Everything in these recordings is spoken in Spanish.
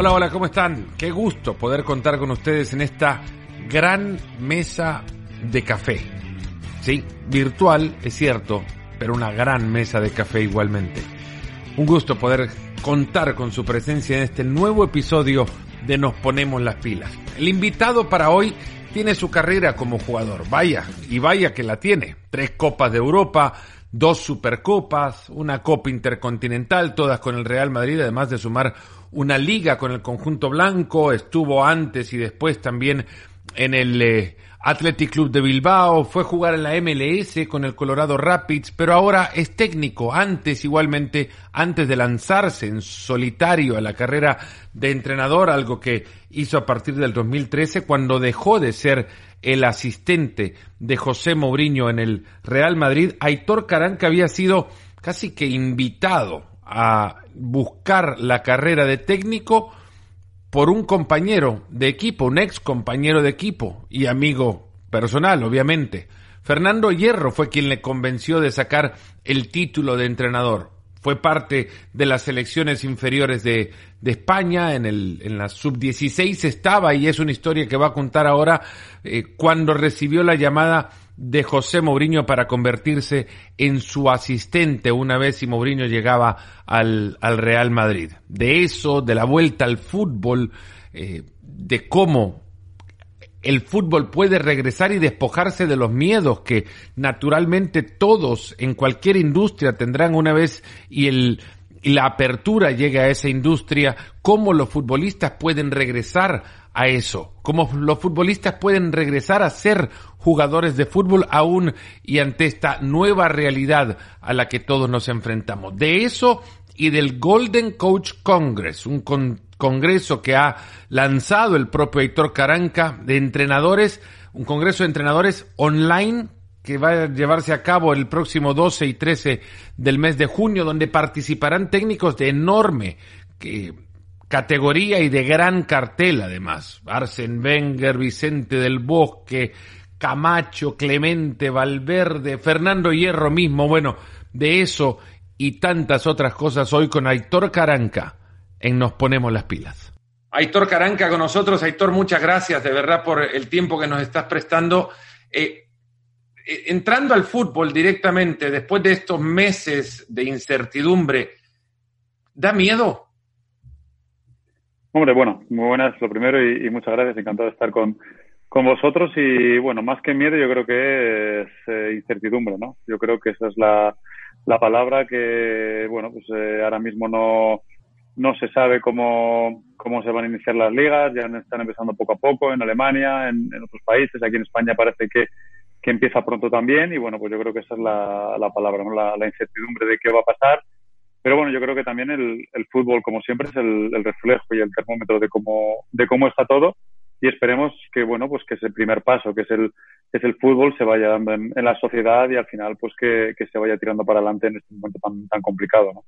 Hola, hola, ¿cómo están? Qué gusto poder contar con ustedes en esta gran mesa de café. Sí, virtual, es cierto, pero una gran mesa de café igualmente. Un gusto poder contar con su presencia en este nuevo episodio de Nos Ponemos las Pilas. El invitado para hoy tiene su carrera como jugador. Vaya, y vaya que la tiene. Tres Copas de Europa, dos Supercopas, una Copa Intercontinental, todas con el Real Madrid, además de sumar una liga con el conjunto blanco, estuvo antes y después también en el eh, Athletic Club de Bilbao, fue jugar en la MLS con el Colorado Rapids, pero ahora es técnico, antes igualmente, antes de lanzarse en solitario a la carrera de entrenador, algo que hizo a partir del 2013 cuando dejó de ser el asistente de José Mourinho en el Real Madrid, Aitor Caranca había sido casi que invitado a buscar la carrera de técnico por un compañero de equipo, un ex compañero de equipo y amigo personal, obviamente. Fernando Hierro fue quien le convenció de sacar el título de entrenador. Fue parte de las selecciones inferiores de, de España, en, el, en la sub-16 estaba y es una historia que va a contar ahora eh, cuando recibió la llamada de José Mourinho para convertirse en su asistente una vez si Mourinho llegaba al, al Real Madrid. De eso, de la vuelta al fútbol, eh, de cómo el fútbol puede regresar y despojarse de los miedos que naturalmente todos en cualquier industria tendrán una vez y el la apertura llega a esa industria, cómo los futbolistas pueden regresar a eso, cómo los futbolistas pueden regresar a ser jugadores de fútbol aún y ante esta nueva realidad a la que todos nos enfrentamos. De eso y del Golden Coach Congress, un congreso que ha lanzado el propio Héctor Caranca de entrenadores, un congreso de entrenadores online que va a llevarse a cabo el próximo 12 y 13 del mes de junio, donde participarán técnicos de enorme categoría y de gran cartel además. Arsen Wenger, Vicente del Bosque, Camacho, Clemente, Valverde, Fernando Hierro mismo, bueno, de eso y tantas otras cosas hoy con Aitor Caranca en Nos Ponemos las Pilas. Aitor Caranca con nosotros. Aitor, muchas gracias de verdad por el tiempo que nos estás prestando. Eh, entrando al fútbol directamente, después de estos meses de incertidumbre, ¿da miedo? Hombre, bueno, muy buenas lo primero y muchas gracias, encantado de estar con, con vosotros y bueno, más que miedo yo creo que es eh, incertidumbre, ¿no? Yo creo que esa es la, la palabra que, bueno, pues eh, ahora mismo no, no se sabe cómo, cómo se van a iniciar las ligas, ya están empezando poco a poco en Alemania, en, otros países, aquí en España parece que, que, empieza pronto también y bueno, pues yo creo que esa es la, la palabra, ¿no? La, la, incertidumbre de qué va a pasar. Pero bueno, yo creo que también el, el fútbol, como siempre, es el, el reflejo y el termómetro de cómo, de cómo está todo y esperemos que bueno pues que ese primer paso que es el es el fútbol se vaya dando en, la sociedad y al final pues que, se vaya tirando para adelante en este momento tan, tan complicado ¿no?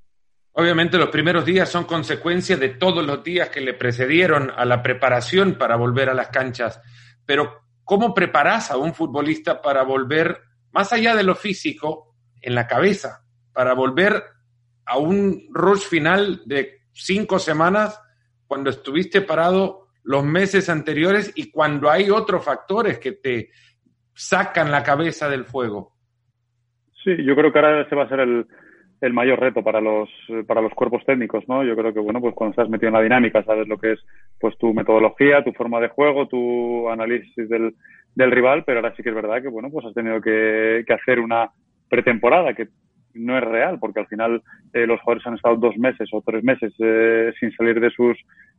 Obviamente los primeros días son consecuencia de todos los días que le precedieron a la preparación para volver a las canchas, pero ¿cómo preparas a un futbolista para volver más allá de lo físico en la cabeza, para volver a un rush final de cinco semanas cuando estuviste parado los meses anteriores y cuando hay otros factores que te sacan la cabeza del fuego. Sí, yo creo que ahora ese va a ser el, el mayor reto para los para los cuerpos técnicos, ¿no? Yo creo que bueno, pues cuando estás metido en la dinámica, sabes lo que es pues tu metodología, tu forma de juego, tu análisis del, del rival, pero ahora sí que es verdad que bueno, pues has tenido que, que hacer una pretemporada que no es real, porque al final eh, los jugadores han estado dos meses o tres meses eh, sin salir de sus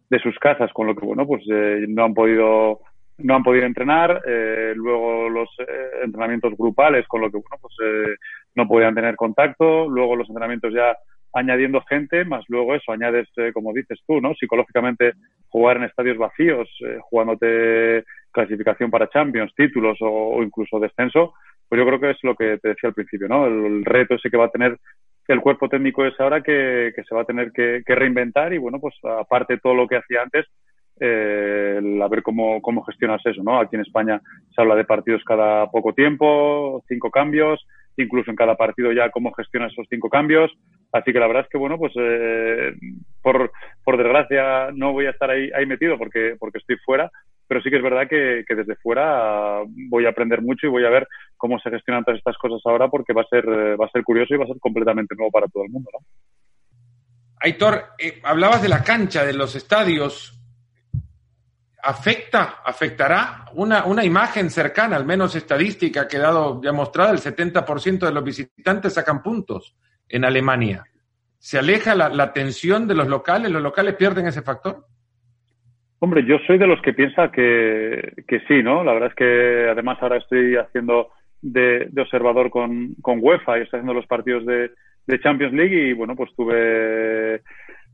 de sus casas, con lo que bueno, pues eh, no han podido no han podido entrenar, eh, luego los eh, entrenamientos grupales, con lo que bueno, pues no podían tener contacto, luego los entrenamientos ya añadiendo gente, más luego eso, añades, como dices tú, ¿no? Psicológicamente jugar en estadios vacíos, jugándote clasificación para Champions, títulos o, incluso descenso, pues yo creo que es lo que te decía al principio, ¿no? El, reto ese que va a tener el cuerpo técnico es ahora que, se va a tener que, reinventar y bueno, pues aparte todo lo que hacía antes, eh, a ver cómo, cómo gestionas eso, ¿no? Aquí en España se habla de partidos cada poco tiempo, cinco cambios, incluso en cada partido ya cómo gestionas esos cinco cambios. Así que la verdad es que, bueno, pues eh, por, por desgracia no voy a estar ahí, ahí metido porque, porque estoy fuera, pero sí que es verdad que, que, desde fuera voy a aprender mucho y voy a ver cómo se gestionan todas estas cosas ahora porque va a ser, va a ser curioso y va a ser completamente nuevo para todo el mundo, ¿no? Aitor, eh, hablabas de la cancha, de los estadios. ¿Afecta, afectará una, una imagen cercana, al menos estadística, ha quedado ya mostrada? El 70% de los visitantes sacan puntos en Alemania. ¿Se aleja la, la tensión de los locales? ¿Los locales pierden ese factor? Hombre, yo soy de los que piensa que, que sí, ¿no? La verdad es que además ahora estoy haciendo de, de observador con, con UEFA y estoy haciendo los partidos de, de Champions League y bueno, pues tuve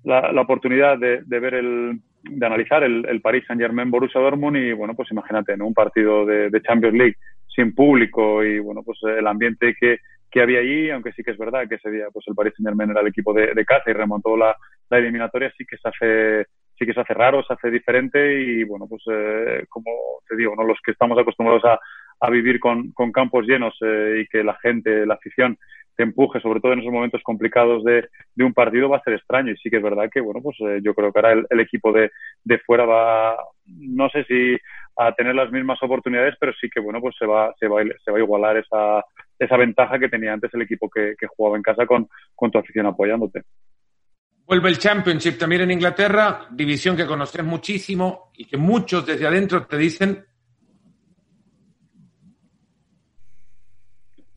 la, la oportunidad de, de, ver el, de analizar el, el Paris Saint Germain Borussia Dortmund y bueno, pues imagínate, en un partido de, de, Champions League sin público y bueno, pues el ambiente que, que había allí, aunque sí que es verdad que ese día pues el Paris Saint Germain era el equipo de, de casa y remontó la, la eliminatoria, sí que se hace sí que se hace raro, se hace diferente y bueno, pues eh, como te digo, ¿no? los que estamos acostumbrados a, a vivir con, con campos llenos eh, y que la gente, la afición te empuje, sobre todo en esos momentos complicados de, de, un partido, va a ser extraño. Y sí que es verdad que, bueno, pues eh, yo creo que ahora el, el, equipo de, de fuera va, no sé si a tener las mismas oportunidades, pero sí que, bueno, pues se va, se va, se va a igualar esa, esa ventaja que tenía antes el equipo que, que jugaba en casa con, con tu afición apoyándote. Vuelve el Championship también en Inglaterra, división que conoces muchísimo y que muchos desde adentro te dicen.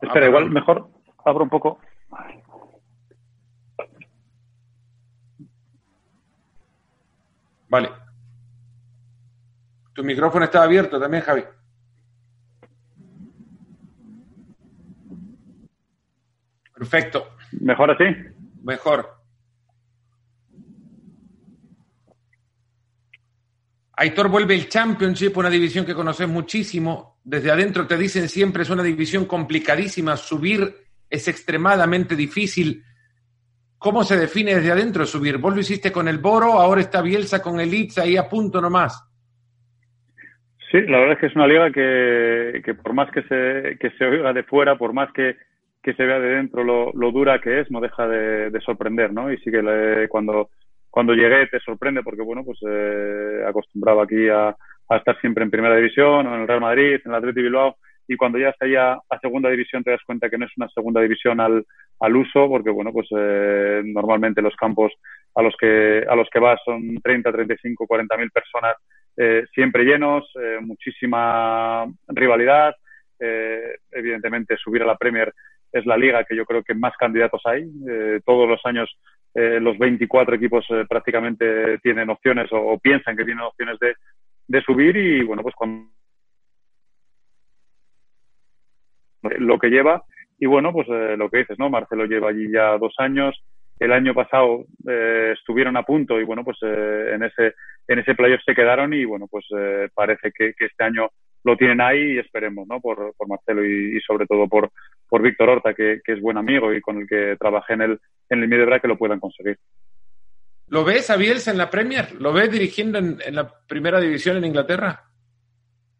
Espera, igual mejor abro un poco. Vale. Tu micrófono está abierto también, Javi. Perfecto. ¿Mejor así? Mejor. Aitor vuelve el Championship, una división que conoces muchísimo. Desde adentro te dicen siempre es una división complicadísima. Subir es extremadamente difícil. ¿Cómo se define desde adentro subir? Vos lo hiciste con el Boro, ahora está Bielsa con el Leeds ahí a punto nomás. Sí, la verdad es que es una liga que, que por más que se, que se oiga de fuera, por más que, se vea de dentro lo, dura que es, no deja de, de sorprender, ¿no? Y sí que le, cuando, cuando llegué te sorprende porque, bueno, pues eh, acostumbrado aquí a, a, estar siempre en primera división, o en el Real Madrid, en el Atleti Bilbao, y cuando ya está ya a segunda división te das cuenta que no es una segunda división al, al uso, porque bueno, pues eh, normalmente los campos a los que a los que vas son 30, 35, 40 mil personas eh, siempre llenos, eh, muchísima rivalidad, eh, evidentemente subir a la Premier es la liga que yo creo que más candidatos hay. Eh, todos los años eh, los 24 equipos eh, prácticamente tienen opciones o, o, piensan que tienen opciones de, de subir y bueno, pues cuando lo que lleva. Y bueno, pues eh, lo que dices, ¿no? Marcelo lleva allí ya dos años. El año pasado eh, estuvieron a punto y bueno, pues eh, en ese en ese playoff se quedaron y bueno, pues eh, parece que, este año lo tienen ahí y esperemos, ¿no? Por, por Marcelo y, sobre todo por, por Víctor Horta, que, es buen amigo y con el que trabajé en el, en el Middlesbrough, que lo puedan conseguir. ¿Lo ves a Bielsa en la Premier? ¿Lo ves dirigiendo en, en la primera división en Inglaterra?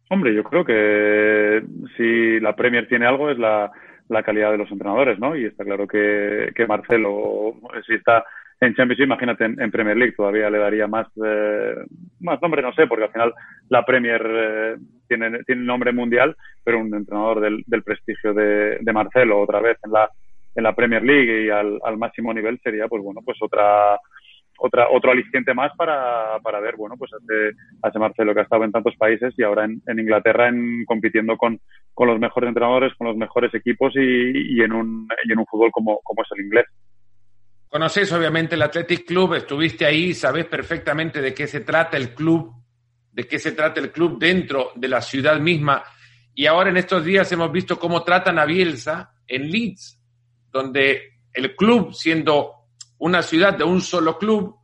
Hombre, yo creo que si la Premier tiene algo es la, la calidad de los entrenadores, ¿no? Y está claro que, que Marcelo, si está en Champions League, imagínate en, en, Premier League, todavía le daría más, eh, más nombre, no sé, porque al final la Premier eh, tiene, tiene nombre mundial, pero un entrenador del, del prestigio de, de, Marcelo otra vez en la, en la Premier League y al, al máximo nivel sería, pues bueno, pues otra otra, otro aliciente más para, para ver, bueno, pues hace, hace Marcelo que ha estado en tantos países y ahora en, Inglaterra en, compitiendo con, con los mejores entrenadores, con los mejores equipos y, y, en, un, en un fútbol como, como es el inglés. Conoces obviamente el Athletic Club, estuviste ahí, sabes perfectamente de qué se trata el club, de qué se trata el club dentro de la ciudad misma. Y ahora en estos días hemos visto cómo tratan a Bielsa en Leeds, donde el club, siendo una ciudad de un solo club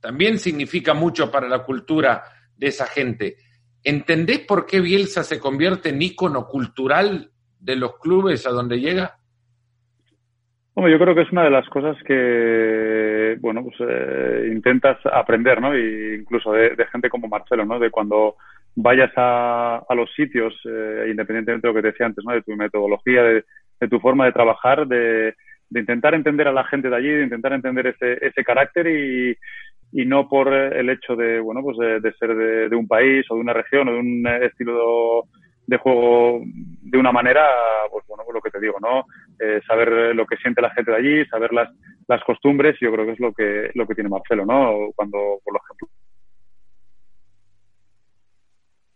también significa mucho para la cultura de esa gente. ¿Entendés por qué Bielsa se convierte en ícono cultural de los clubes a donde llega? Bueno, yo creo que es una de las cosas que, bueno, pues eh, intentas aprender, ¿no? Y incluso de, gente como Marcelo, ¿no? De cuando vayas a, a los sitios, eh, independientemente de lo que te decía antes, ¿no? De tu metodología, de tu forma de trabajar, de, de intentar entender a la gente de allí, de intentar entender ese, ese carácter y, y no por el hecho de, bueno, pues de, ser de, un país o de una región o de un estilo de juego de una manera, pues bueno, pues lo que te digo, ¿no? Eh, saber lo que siente la gente de allí, saber las, las costumbres, yo creo que es lo que, lo que tiene Marcelo, ¿no? Cuando, por ejemplo,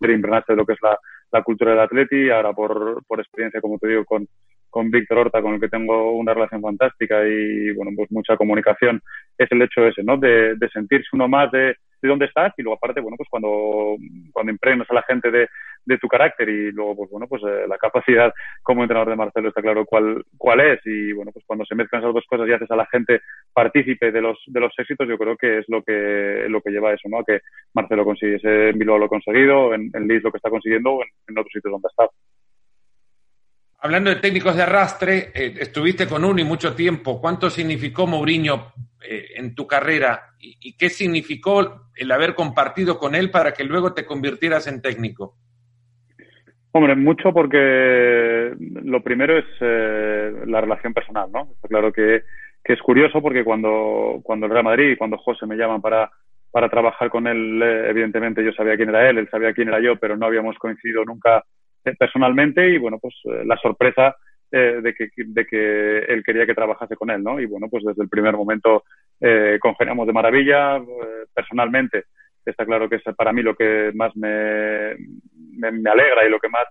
de lo que es la, la cultura del atleti, ahora por, por experiencia, como te digo, con, con Víctor Horta, con el que tengo una relación fantástica y, bueno, pues mucha comunicación, es el hecho ese, ¿no? De, de sentirse uno más de, de dónde estás y luego aparte, bueno, pues cuando, cuando impregnas a la gente de, de tu carácter y luego, pues bueno, pues eh, la capacidad como entrenador de Marcelo está claro cuál, cuál es y bueno, pues cuando se mezclan esas dos cosas y haces a la gente partícipe de los, de los éxitos, yo creo que es lo que, lo que lleva a eso, ¿no? A que Marcelo consiguiese en Bilbao lo conseguido, en, en Leeds lo que está consiguiendo o en, en otros sitios donde está. Hablando de técnicos de arrastre, eh, estuviste con uno y mucho tiempo. ¿Cuánto significó Mourinho eh, en tu carrera y, qué significó el haber compartido con él para que luego te convirtieras en técnico? Hombre, mucho porque lo primero es eh, la relación personal, ¿no? Está claro que, que, es curioso porque cuando, cuando el Real Madrid y cuando José me llaman para, para trabajar con él, evidentemente yo sabía quién era él, él sabía quién era yo, pero no habíamos coincidido nunca personalmente y bueno, pues eh, la sorpresa eh, de, que, de que él quería que trabajase con él, ¿no? Y bueno, pues desde el primer momento eh, congeniamos de maravilla eh, personalmente. Está claro que es para mí lo que más me, me, alegra y lo que más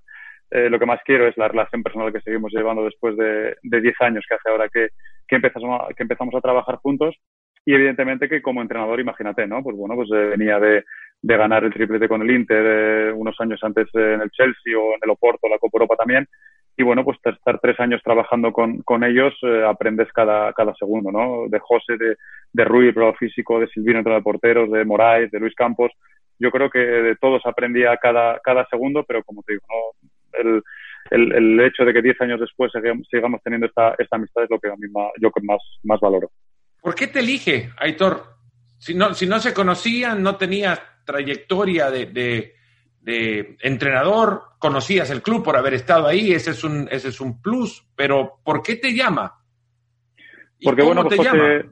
lo que más quiero es la relación personal que seguimos llevando después de 10 años que hace ahora que, que, empezamos, que empezamos a trabajar juntos y evidentemente que como entrenador, imagínate, ¿no? Pues bueno, pues venía de, de ganar el triplete con el Inter eh, unos años antes en el Chelsea o en el Oporto, la Copa Europa también. Y bueno, pues estar tres años trabajando con, con ellos, eh, aprendes cada, cada segundo, ¿no? De José, de, de Rui, el físico, de Silvino, entre de porteros, de Moraes, de Luis Campos. Yo creo que de todos aprendía cada, cada segundo, pero como te digo, ¿no? El, el, el hecho de que diez años después sigamos, teniendo esta, esta amistad es lo que a mí más, yo más, más valoro. ¿Por qué te elige, Aitor? Si no, si no se conocían, no tenías trayectoria de, de, entrenador, conocías el club por haber estado ahí, ese es un, ese es un plus, pero ¿por qué te llama? Porque bueno, pues José,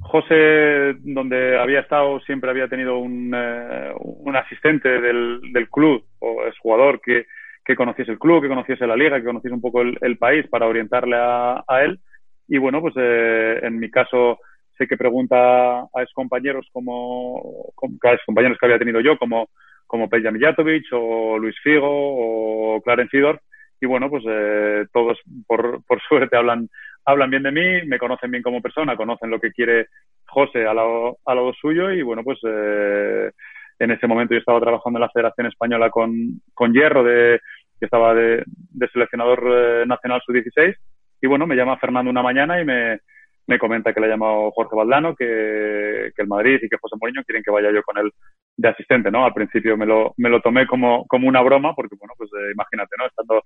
José, donde había estado, siempre había tenido un, eh, un asistente del, del club o es jugador que, que conociese el club, que conociese la liga, que conociese un poco el, país para orientarle a, a, él. Y bueno, pues eh, en mi caso sé que pregunta a ex compañeros como, como a compañeros que había tenido yo, como, como Peja Mijatovic o Luis Figo o Clarence Sidor. Y bueno, pues eh, todos por, por suerte hablan, hablan bien de mí, me conocen bien como persona, conocen lo que quiere José a lado, a lado suyo y bueno, pues eh, en ese momento yo estaba trabajando en la Federación Española con, con Hierro, de, que estaba de, de seleccionador eh, nacional sub-16 y bueno, me llama Fernando una mañana y me, me comenta que le ha llamado Jorge Valdano, que, que, el Madrid y que José Mourinho quieren que vaya yo con él de asistente, ¿no? Al principio me lo, me lo tomé como, como una broma, porque, bueno, pues eh, imagínate, ¿no? Estando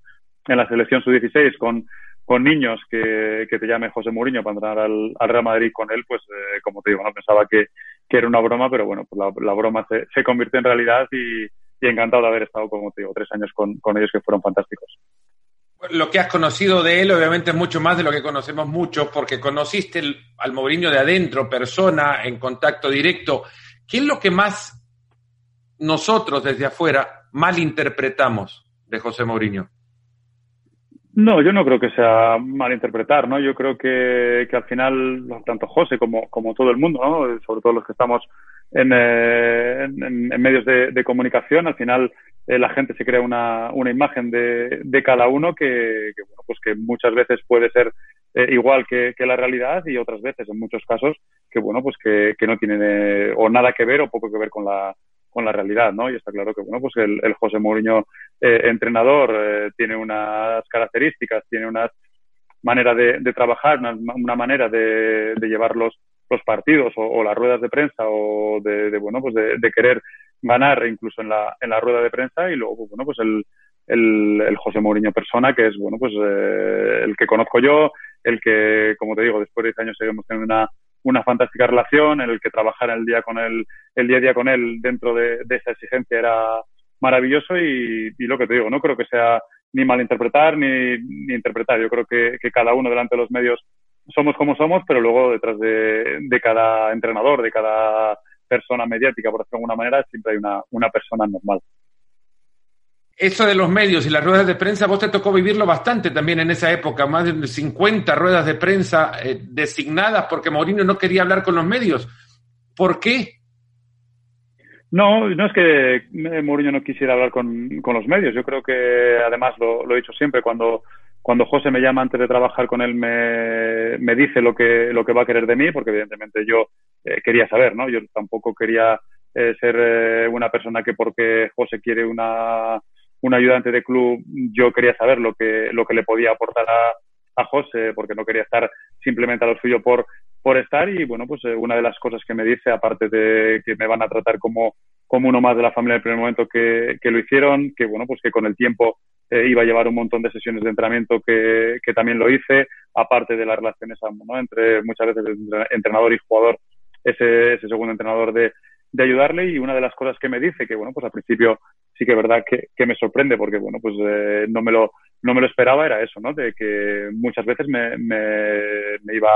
en la selección sub-16 con, con niños que, que te llame José Mourinho para entrar al, al Real Madrid con él, pues, eh, como te digo, no pensaba que, que era una broma, pero bueno, pues la, la broma se, se convirtió en realidad y, y encantado de haber estado, como te digo, tres años con, con ellos que fueron fantásticos lo que has conocido de él, obviamente, es mucho más de lo que conocemos muchos, porque conociste al Mourinho de adentro, persona, en contacto directo. ¿Qué es lo que más nosotros desde afuera malinterpretamos de José Mourinho? No, yo no creo que sea malinterpretar, ¿no? Yo creo que, que al final, tanto José como, como todo el mundo, ¿no? Sobre todo los que estamos en, eh, en, medios de, comunicación, al final eh, la gente se crea una, una imagen de, de cada uno que, que, bueno, pues que muchas veces puede ser eh, igual que, que, la realidad y otras veces, en muchos casos, que bueno, pues que, que no tiene o nada que ver o poco que ver con la, con la realidad, ¿no? Y está claro que, bueno, pues el, José Mourinho eh, entrenador eh, tiene unas características, tiene unas manera de, de trabajar, una, una manera de, de, llevar los, los partidos o, o, las ruedas de prensa o de, de bueno, pues de, de, querer ganar incluso en la, en la rueda de prensa y luego, pues, bueno, pues el, el, el José Mourinho persona, que es, bueno, pues eh, el que conozco yo, el que, como te digo, después de 10 años seguimos teniendo una, una fantástica relación, en el que trabajar el día con él, el día a día con él dentro de, de esa exigencia era maravilloso y, y, lo que te digo, no creo que sea ni malinterpretar ni, ni interpretar. Yo creo que, que, cada uno delante de los medios somos como somos, pero luego detrás de, de cada entrenador, de cada persona mediática, por decirlo de alguna manera, siempre hay una, una persona normal. Eso de los medios y las ruedas de prensa, vos te tocó vivirlo bastante también en esa época, más de 50 ruedas de prensa eh, designadas porque Mourinho no quería hablar con los medios. ¿Por qué? No, no es que Mourinho no quisiera hablar con, con los medios. Yo creo que, además, lo, lo, he dicho siempre, cuando, cuando José me llama antes de trabajar con él, me, me dice lo que, lo que va a querer de mí, porque evidentemente yo eh, quería saber, ¿no? Yo tampoco quería eh, ser eh, una persona que porque José quiere una un ayudante de club, yo quería saber lo que, lo que le podía aportar a, a José, porque no quería estar simplemente a lo suyo por, por estar. Y bueno, pues eh, una de las cosas que me dice, aparte de que me van a tratar como, como uno más de la familia del primer momento que, que lo hicieron, que bueno, pues que con el tiempo eh, iba a llevar un montón de sesiones de entrenamiento que, que también lo hice, aparte de las relaciones ¿no? entre muchas veces entrenador y jugador, ese, ese segundo entrenador de, de ayudarle y una de las cosas que me dice, que bueno, pues al principio sí que es verdad que, que me sorprende porque bueno, pues eh, no, me lo, no me lo esperaba, era eso, ¿no? De que muchas veces me, me, me iba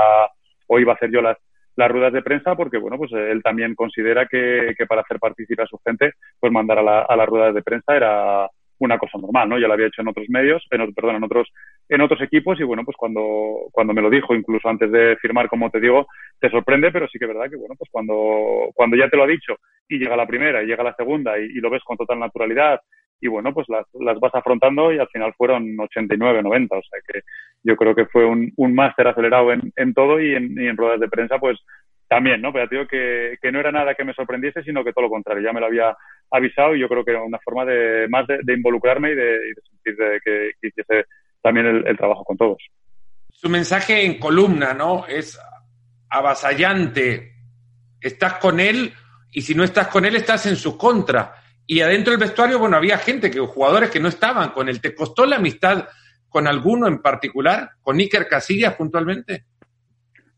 o iba a hacer yo las, las ruedas de prensa porque bueno, pues él también considera que, que para hacer participar a su gente, pues mandar a, la, a las ruedas de prensa era, una cosa normal, ¿no? Ya lo había hecho en otros medios, en, perdón, en otros, en otros equipos y bueno, pues cuando, cuando me lo dijo, incluso antes de firmar, como te digo, te sorprende, pero sí que es verdad que bueno, pues cuando, cuando ya te lo ha dicho y llega la primera y llega la segunda y, lo ves con total naturalidad y bueno, pues las, las vas afrontando y al final fueron 89, 90, o sea que yo creo que fue un, un máster acelerado en, en todo y en, y en ruedas de prensa, pues también, ¿no? Pero digo que, que no era nada que me sorprendiese, sino que todo lo contrario, ya me lo había avisado y yo creo que era una forma de más de, involucrarme y de, sentir de que, que, hiciese también el, el, trabajo con todos. Su mensaje en columna, ¿no? Es avasallante. Estás con él y si no estás con él estás en su contra. Y adentro del vestuario, bueno, había gente, que jugadores que no estaban con él. ¿Te costó la amistad con alguno en particular? ¿Con Iker Casillas puntualmente?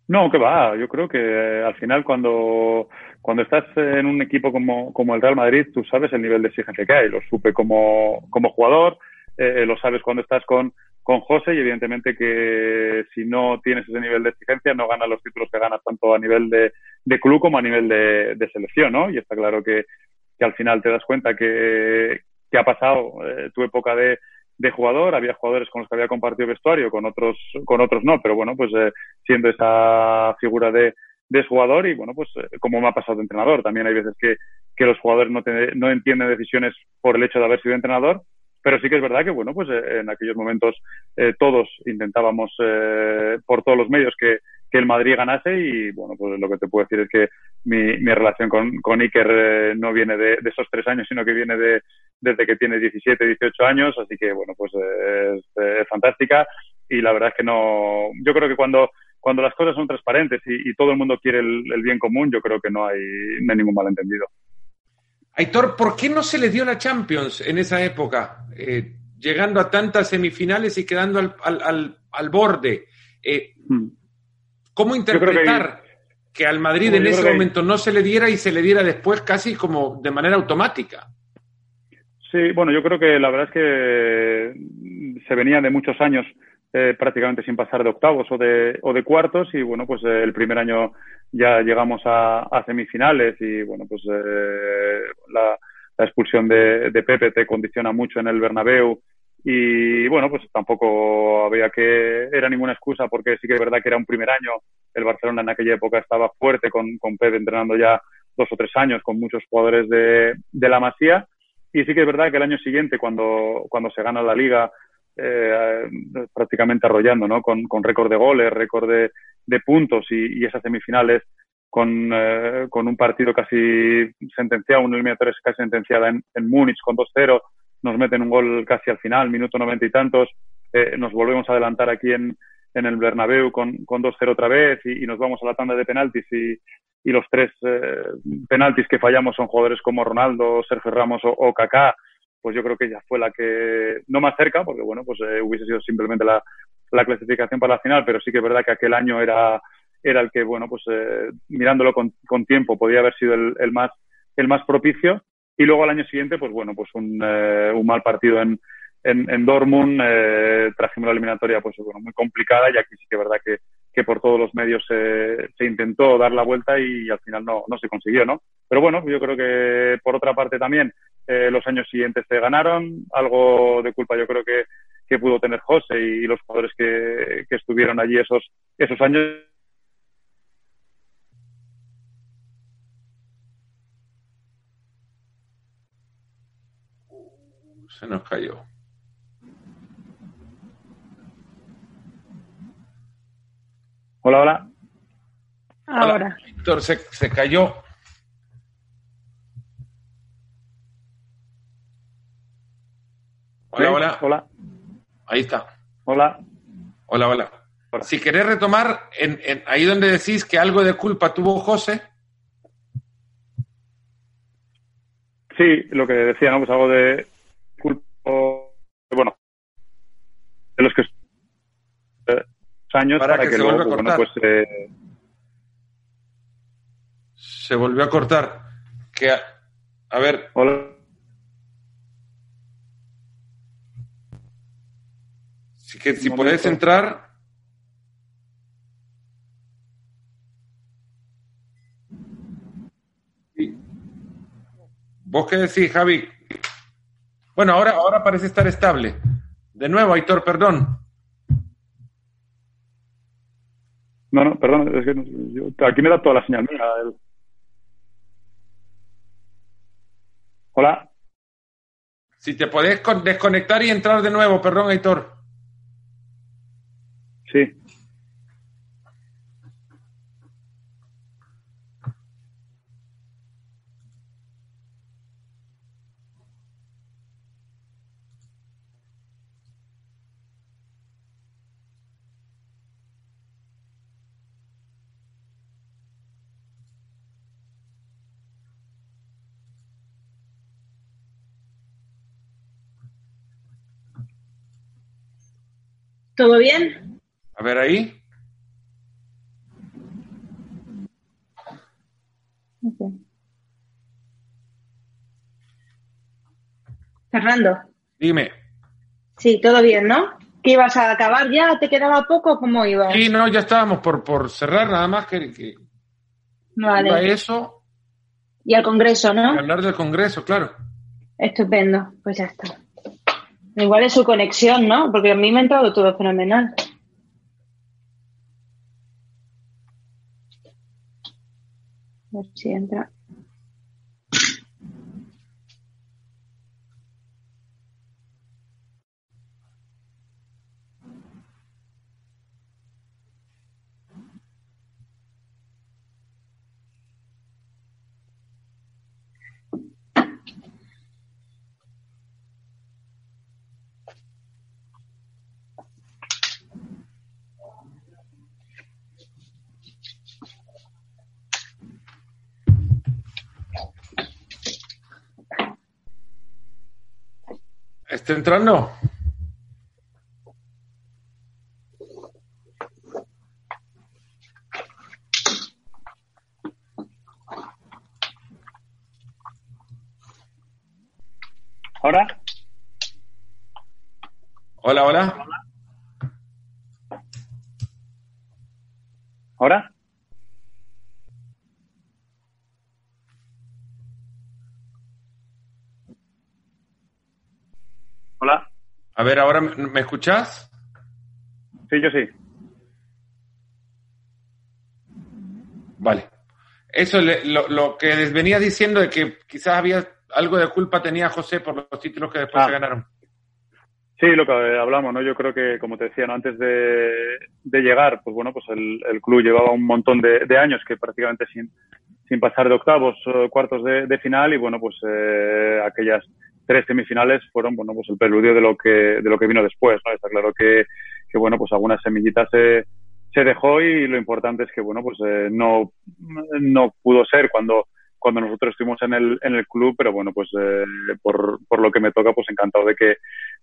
No, que va. Yo creo que eh, al final cuando, cuando estás en un equipo como, como el Real Madrid, tú sabes el nivel de exigencia que hay. Lo supe como, como jugador, eh, lo sabes cuando estás con, con José y evidentemente que si no tienes ese nivel de exigencia no ganas los títulos que ganas tanto a nivel de, de club como a nivel de, de selección, ¿no? Y está claro que, que al final te das cuenta que, que ha pasado eh, tu época de, de jugador, había jugadores con los que había compartido vestuario, con otros, con otros no, pero bueno, pues eh, siendo esa figura de, de jugador y bueno, pues eh, como me ha pasado de entrenador, también hay veces que, que los jugadores no, te, no entienden decisiones por el hecho de haber sido entrenador, pero sí que es verdad que bueno, pues eh, en aquellos momentos eh, todos intentábamos eh, por todos los medios que, que el Madrid ganase y bueno, pues lo que te puedo decir es que mi, mi relación con, con Iker eh, no viene de, de, esos tres años, sino que viene de, desde que tiene 17, 18 años, así que bueno, pues eh, es, es, fantástica y la verdad es que no, yo creo que cuando cuando las cosas son transparentes y, y todo el mundo quiere el, el, bien común, yo creo que no hay, no hay ningún malentendido. Aitor, ¿por qué no se le dio la Champions en esa época? Eh, llegando a tantas semifinales y quedando al, al, al, al borde. Eh, hmm. ¿Cómo interpretar que, al Madrid en ese momento no se le diera y se le diera después casi como de manera automática? Sí, bueno, yo creo que la verdad es que se venía de muchos años eh, prácticamente sin pasar de octavos o de, o de cuartos y bueno, pues eh, el primer año ya llegamos a, a semifinales y bueno, pues eh, la, la, expulsión de, de, Pepe te condiciona mucho en el Bernabéu y bueno, pues tampoco había que, era ninguna excusa porque sí que es verdad que era un primer año, el Barcelona en aquella época estaba fuerte con, con Pepe entrenando ya dos o tres años con muchos jugadores de, de la Masía y sí que es verdad que el año siguiente cuando, cuando se gana la liga eh, prácticamente arrollando, ¿no? Con, con récord de goles, récord de, puntos y, esas semifinales con, eh, con un partido casi sentenciado, un eliminatorio casi sentenciada en, en Múnich con 2-0, nos meten un gol casi al final, minuto noventa y tantos, eh, nos volvemos a adelantar aquí en, en el Bernabéu con, con 2-0 otra vez y, nos vamos a la tanda de penaltis y, y los tres eh, penaltis que fallamos son jugadores como Ronaldo, Sergio Ramos o, Kaká, pues yo creo que ella fue la que no más cerca, porque bueno, pues eh, hubiese sido simplemente la, la, clasificación para la final, pero sí que es verdad que aquel año era, era el que, bueno, pues eh, mirándolo con, con, tiempo podía haber sido el, más, el más propicio. Y luego al año siguiente, pues bueno, pues un, eh, un mal partido en, en, en Dortmund, eh, trajimos la eliminatoria, pues bueno, muy complicada y aquí sí que es verdad que, que por todos los medios se, se intentó dar la vuelta y al final no, no se consiguió, ¿no? Pero bueno, yo creo que por otra parte también eh, los años siguientes se ganaron, algo de culpa yo creo que, que pudo tener José y los jugadores que, que estuvieron allí esos, esos años se nos cayó. Hola, hola. Ahora. Víctor, se, se cayó. Hola, ¿Sí? hola. Hola, Ahí está. hola. Hola, hola. Hola. Si querés retomar, en, en- ahí donde decís que algo de culpa tuvo José, Sí, lo que decía, ¿no? Pues algo de bueno, de los que eh, años Para para, que que, se luego, vuelva a pues, bueno, pues eh, se volvió a cortar. Que, a, a ver, hola. si, que, si momento. entrar. ¿Vos qué decís, Javi? Bueno, ahora, ahora parece estar estable. De nuevo, Aitor, perdón. No, no, perdón, es que no- yo- aquí me da toda la señal el- Hola. Si te podés con- desconectar y entrar de nuevo, perdón, Aitor. Sí. ¿Todo bien? A ver ahí. Fernando. Dime. Sí, todo bien, ¿no? ¿Que ibas a acabar ya? ¿Te quedaba poco? ¿Cómo ibas? Sí, no, ya estábamos por, por cerrar, nada más que, que iba Vale. eso Y al Congreso, y ¿no? hablar del Congreso, claro. Estupendo. Pues ya está. Igual es su conexión, ¿no? Porque a mí me ha entrado todo fenomenal. A ver si entra. ¿Está entrando? ¿Ahora? Hola, hola. ¿Ahora? Hola. A ver, ahora me, ¿me escuchás? Sí, yo sí. Vale. Eso le- lo, lo que les venía diciendo de que quizás había algo de culpa tenía José por los títulos que después Ah. se ganaron. Sí, lo que hablamos, ¿no? Yo creo que, como te decía, ¿no? antes de, de llegar, pues bueno, pues el, el club llevaba un montón de, de años que prácticamente sin, sin pasar de octavos, eh, cuartos de, de final y bueno, pues eh, aquellas tres semifinales fueron, bueno, pues el preludio de lo que, de lo que vino después, ¿no? Está claro que, que bueno, pues algunas semillitas se, se dejó y lo importante es que, bueno, pues eh, no, no pudo ser cuando, cuando nosotros estuvimos en el, en el club, pero bueno, pues eh, por, por lo que me toca, pues encantado de que,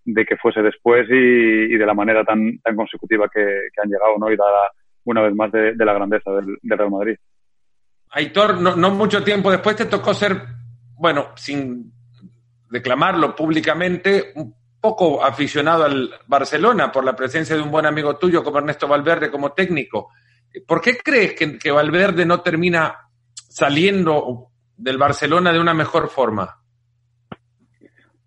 de que fuese después y, y de la manera tan, tan consecutiva que, han llegado, ¿no? Y dada una vez más de, de la grandeza del, del Real Madrid. Aitor, no, no mucho tiempo después te tocó ser, bueno, sin declamarlo públicamente, un poco aficionado al Barcelona por la presencia de un buen amigo tuyo como Ernesto Valverde como técnico. ¿Por qué crees que, Valverde no termina saliendo del Barcelona de una mejor forma?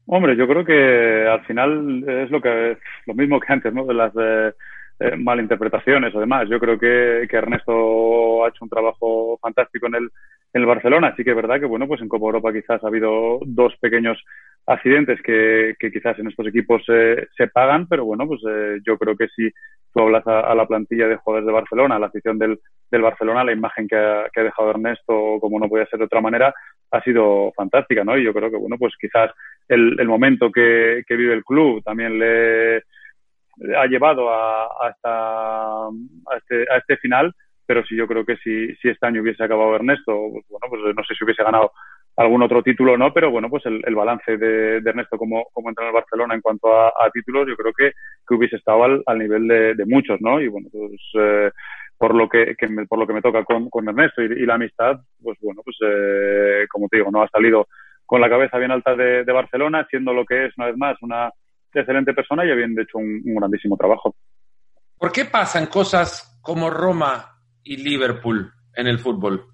Hombre, yo creo que al final es lo que lo mismo que antes, ¿no? De las eh, eh, malinterpretaciones o demás. Yo creo que, que, Ernesto ha hecho un trabajo fantástico en el, el Barcelona. Así que es verdad que, bueno, pues en Copa Europa quizás ha habido dos pequeños accidentes que, quizás en estos equipos eh, se pagan, pero bueno, pues eh, yo creo que si tú hablas a, a, la plantilla de jugadores de Barcelona, a la afición del, del Barcelona, la imagen que ha, que ha dejado Ernesto, como no podía ser de otra manera, ha sido fantástica, ¿no? Y yo creo que, bueno, pues quizás el, el momento que, que vive el club también le ha llevado a, a, esta, a, este, a este final, pero sí yo creo que si, si este año hubiese acabado Ernesto, pues bueno, pues no sé si hubiese ganado algún otro título o no, pero bueno, pues el, el balance de, Ernesto como, como entrenador de Barcelona en cuanto a, títulos, yo creo que, que hubiese estado al, al nivel de, muchos, ¿no? Y bueno, pues eh, por lo que, me, por lo que me toca con, con Ernesto y, la amistad, pues bueno, pues eh, como te digo, no ha salido con la cabeza bien alta de, Barcelona, siendo lo que es, una vez más, una excelente persona y habiendo hecho un grandísimo trabajo. ¿Por qué pasan cosas como Roma y Liverpool en el fútbol?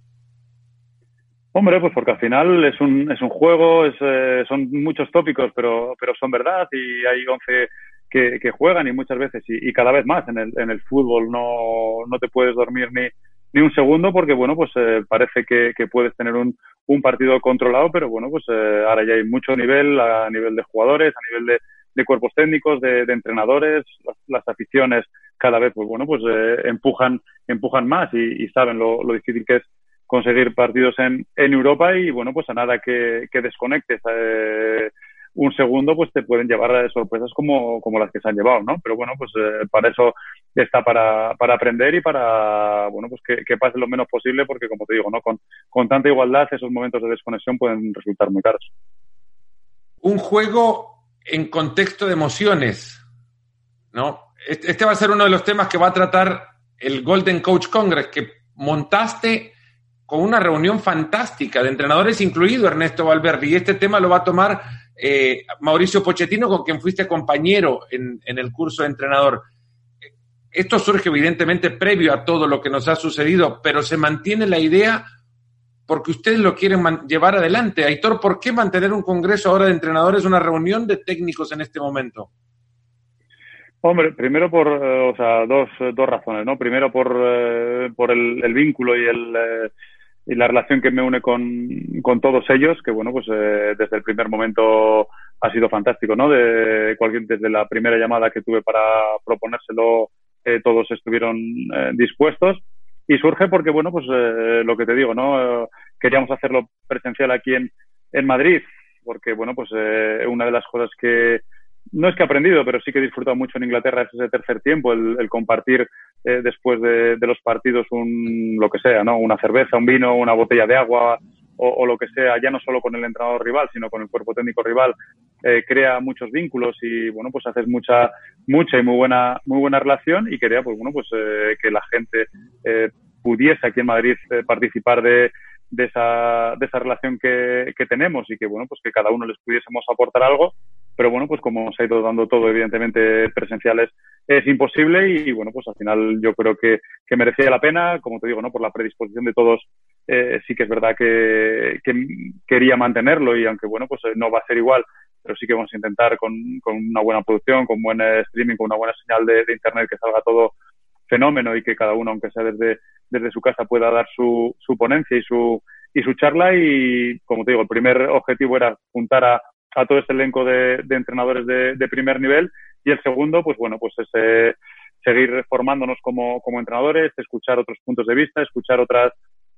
Hombre, pues porque al final es un, es un juego, es, eh, son muchos tópicos, pero, pero son verdad y hay 11 que, que juegan y muchas veces y, cada vez más en el, en el fútbol no, no te puedes dormir ni, ni un segundo porque, bueno, pues eh, parece que, que, puedes tener un, un partido controlado, pero bueno, pues eh, ahora ya hay mucho nivel a nivel de jugadores, a nivel de, de cuerpos técnicos, de, entrenadores, las, aficiones cada vez, pues bueno, pues eh, empujan, empujan más y, saben lo, lo difícil que es conseguir partidos en, en Europa y bueno, pues a nada que, que desconectes eh, un segundo, pues te pueden llevar a sorpresas como, como las que se han llevado, ¿no? Pero bueno, pues eh, para eso está para, para aprender y para, bueno, pues que, que, pase lo menos posible porque como te digo, ¿no? Con, con tanta igualdad esos momentos de desconexión pueden resultar muy caros. Un juego en contexto de emociones, ¿no? Este va a ser uno de los temas que va a tratar el Golden Coach Congress, que montaste con una reunión fantástica de entrenadores, incluido Ernesto Valverde. Y este tema lo va a tomar eh, Mauricio Pochettino, con quien fuiste compañero en, en, el curso de entrenador. Esto surge evidentemente previo a todo lo que nos ha sucedido, pero se mantiene la idea porque ustedes lo quieren llevar adelante. Aitor, ¿por qué mantener un congreso ahora de entrenadores, una reunión de técnicos en este momento? Hombre, primero por, eh, o sea, dos, dos razones, ¿no? Primero por, eh, por el, vínculo y el, eh, y la relación que me une con, con todos ellos, que bueno, pues desde el primer momento ha sido fantástico, ¿no? De cualquier, desde la primera llamada que tuve para proponérselo, todos estuvieron dispuestos. Y surge porque, bueno, pues eh, lo que te digo, ¿no? queríamos hacerlo presencial aquí en, en Madrid, porque, bueno, pues eh, una de las cosas que, no es que he aprendido, pero sí que he disfrutado mucho en Inglaterra es ese tercer tiempo, el, el compartir eh, después de, de, los partidos un, lo que sea, ¿no? Una cerveza, un vino, una botella de agua o, o, lo que sea, ya no solo con el entrenador rival, sino con el cuerpo técnico rival, eh, crea muchos vínculos y, bueno, pues haces mucha, mucha y muy buena, muy buena relación y quería, pues bueno, pues eh, que la gente eh, pudiese aquí en Madrid eh, participar de, de esa, de esa relación que, que tenemos y que, bueno, pues que cada uno les pudiésemos aportar algo pero bueno, pues como se ha ido dando todo, evidentemente, presenciales es imposible y, bueno, pues al final yo creo que, que merecía la pena, como te digo, ¿no? Por la predisposición de todos, eh, sí que es verdad que, que, quería mantenerlo y aunque, bueno, pues no va a ser igual, pero sí que vamos a intentar con, con una buena producción, con buen streaming, con una buena señal de, internet que salga todo fenómeno y que cada uno, aunque sea desde, desde su casa, pueda dar su, su ponencia y su, y su charla y, como te digo, el primer objetivo era juntar a a todo este elenco de, de entrenadores de, de, primer nivel. Y el segundo, pues bueno, pues es eh, seguir formándonos como, como entrenadores, escuchar otros puntos de vista, escuchar otras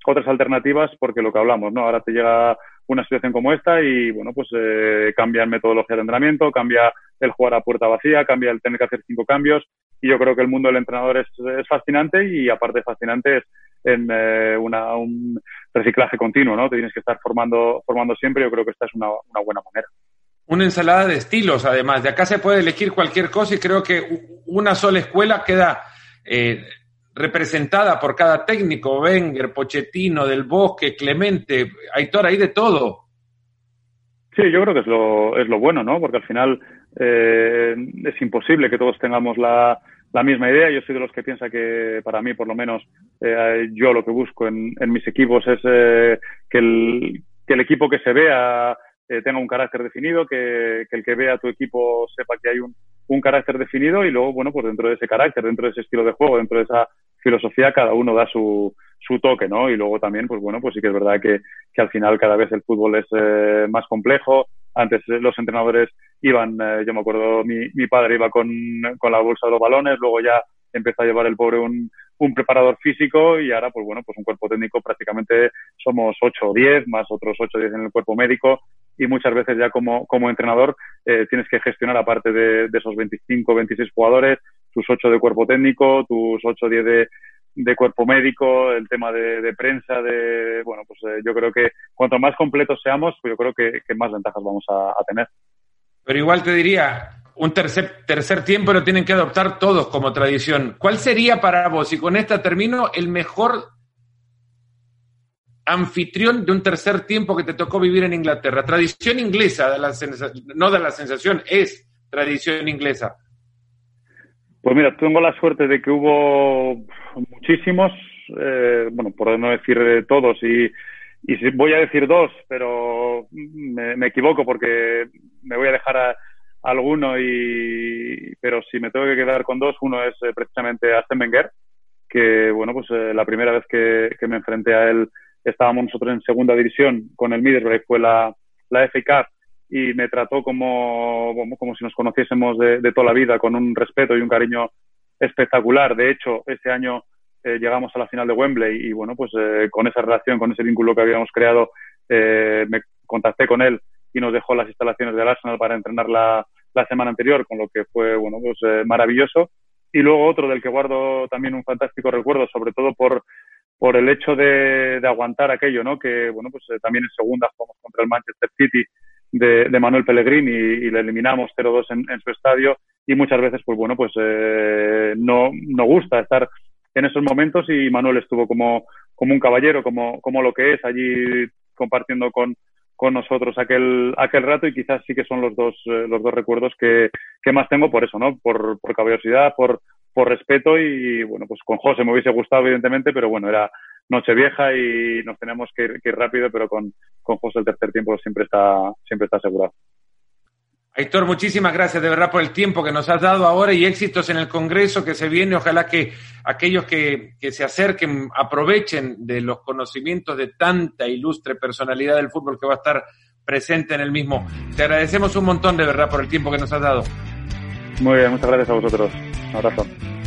otras alternativas, porque lo que hablamos, ¿no? Ahora te llega una situación como esta y, bueno, pues eh, cambia la metodología de entrenamiento, cambia el jugar a puerta vacía, cambia el tener que hacer cinco cambios y yo creo que el mundo del entrenador es, es fascinante y aparte fascinante es en eh, una, un reciclaje continuo, ¿no? Te tienes que estar formando, formando siempre. Yo creo que esta es una, una buena manera. Una ensalada de estilos, además. De acá se puede elegir cualquier cosa y creo que una sola escuela queda eh, representada por cada técnico, Wenger, Pochettino, Del Bosque, Clemente, Aitor, hay de todo. Sí, yo creo que es lo, es lo bueno, ¿no? Porque al final eh, es imposible que todos tengamos la, la misma idea. Yo soy de los que piensa que, para mí, por lo menos, eh, yo lo que busco en, en mis equipos es eh, que, el, que el equipo que se vea eh, tenga un carácter definido, que, que, el que vea tu equipo sepa que hay un, un carácter definido y luego, bueno, pues dentro de ese carácter, dentro de ese estilo de juego, dentro de esa filosofía, cada uno da su, su toque, ¿no? Y luego también, pues bueno, pues sí que es verdad que, que al final cada vez el fútbol es eh, más complejo. Antes eh, los entrenadores iban, eh, yo me acuerdo, mi, mi padre iba con, con la bolsa de los balones, luego ya empezó a llevar el pobre un, un preparador físico y ahora, pues bueno, pues un cuerpo técnico prácticamente somos 8 o 10, más otros 8 o 10 en el cuerpo médico y muchas veces ya como, como entrenador eh, tienes que gestionar aparte de, de esos 25 26 jugadores, tus 8 de cuerpo técnico, tus 8 o 10 de, de cuerpo médico, el tema de, prensa, de, bueno, pues eh, yo creo que cuanto más completos seamos, pues yo creo que, más ventajas vamos a, tener. Pero igual te diría, un tercer, tercer tiempo lo tienen que adoptar todos como tradición. ¿Cuál sería para vos, y con esta termino, el mejor anfitrión de un tercer tiempo que te tocó vivir en Inglaterra? Tradición inglesa, de la no de la sensación, es tradición inglesa. Pues mira, tengo la suerte de que hubo muchísimos, eh, bueno, por no decir todos, y, y voy a decir dos, pero me, equivoco porque me voy a dejar a, alguno y pero si me tengo que quedar con dos uno es eh, precisamente Arsène Wenger que bueno pues eh, la primera vez que, me enfrenté a él estábamos nosotros en segunda división con el Middlesbrough fue la la FA y me trató como como, si nos conociésemos de, de, toda la vida con un respeto y un cariño espectacular de hecho ese año eh, llegamos a la final de Wembley y bueno pues eh, con esa relación con ese vínculo que habíamos creado eh, me contacté con él y nos dejó las instalaciones del Arsenal para entrenar la, la semana anterior, con lo que fue bueno pues eh, maravilloso. Y luego otro del que guardo también un fantástico recuerdo, sobre todo por, por el hecho de, de aguantar aquello, ¿no? Que bueno, pues eh, también en segunda jugamos contra el Manchester City de, de Manuel Pellegrini y, y le eliminamos 0-2 en, en, su estadio. Y muchas veces pues bueno pues eh, no, no gusta estar en esos momentos. Y Manuel estuvo como, como un caballero, como, como lo que es allí compartiendo con, con nosotros aquel, aquel rato. Y quizás sí que son los dos, eh, los dos recuerdos que, que, más tengo por eso, ¿no? Por, por caballerosidad, por, por respeto. Y, bueno, pues con José me hubiese gustado, evidentemente, pero bueno, era noche vieja y nos teníamos que ir, que ir rápido, pero con, con José el tercer tiempo siempre está, siempre está asegurado. Héctor, muchísimas gracias de verdad por el tiempo que nos has dado ahora y éxitos en el Congreso que se viene. Ojalá que aquellos que, que, se acerquen aprovechen de los conocimientos de tanta ilustre personalidad del fútbol que va a estar presente en el mismo. Te agradecemos un montón de verdad por el tiempo que nos has dado. Muy bien, muchas gracias a vosotros. Un abrazo.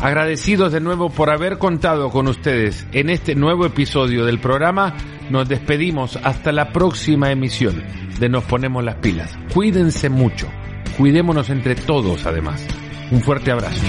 Agradecidos de nuevo por haber contado con ustedes en este nuevo episodio del programa. Nos despedimos hasta la próxima emisión de Nos Ponemos las Pilas. Cuídense mucho. Cuidémonos entre todos además. Un fuerte abrazo.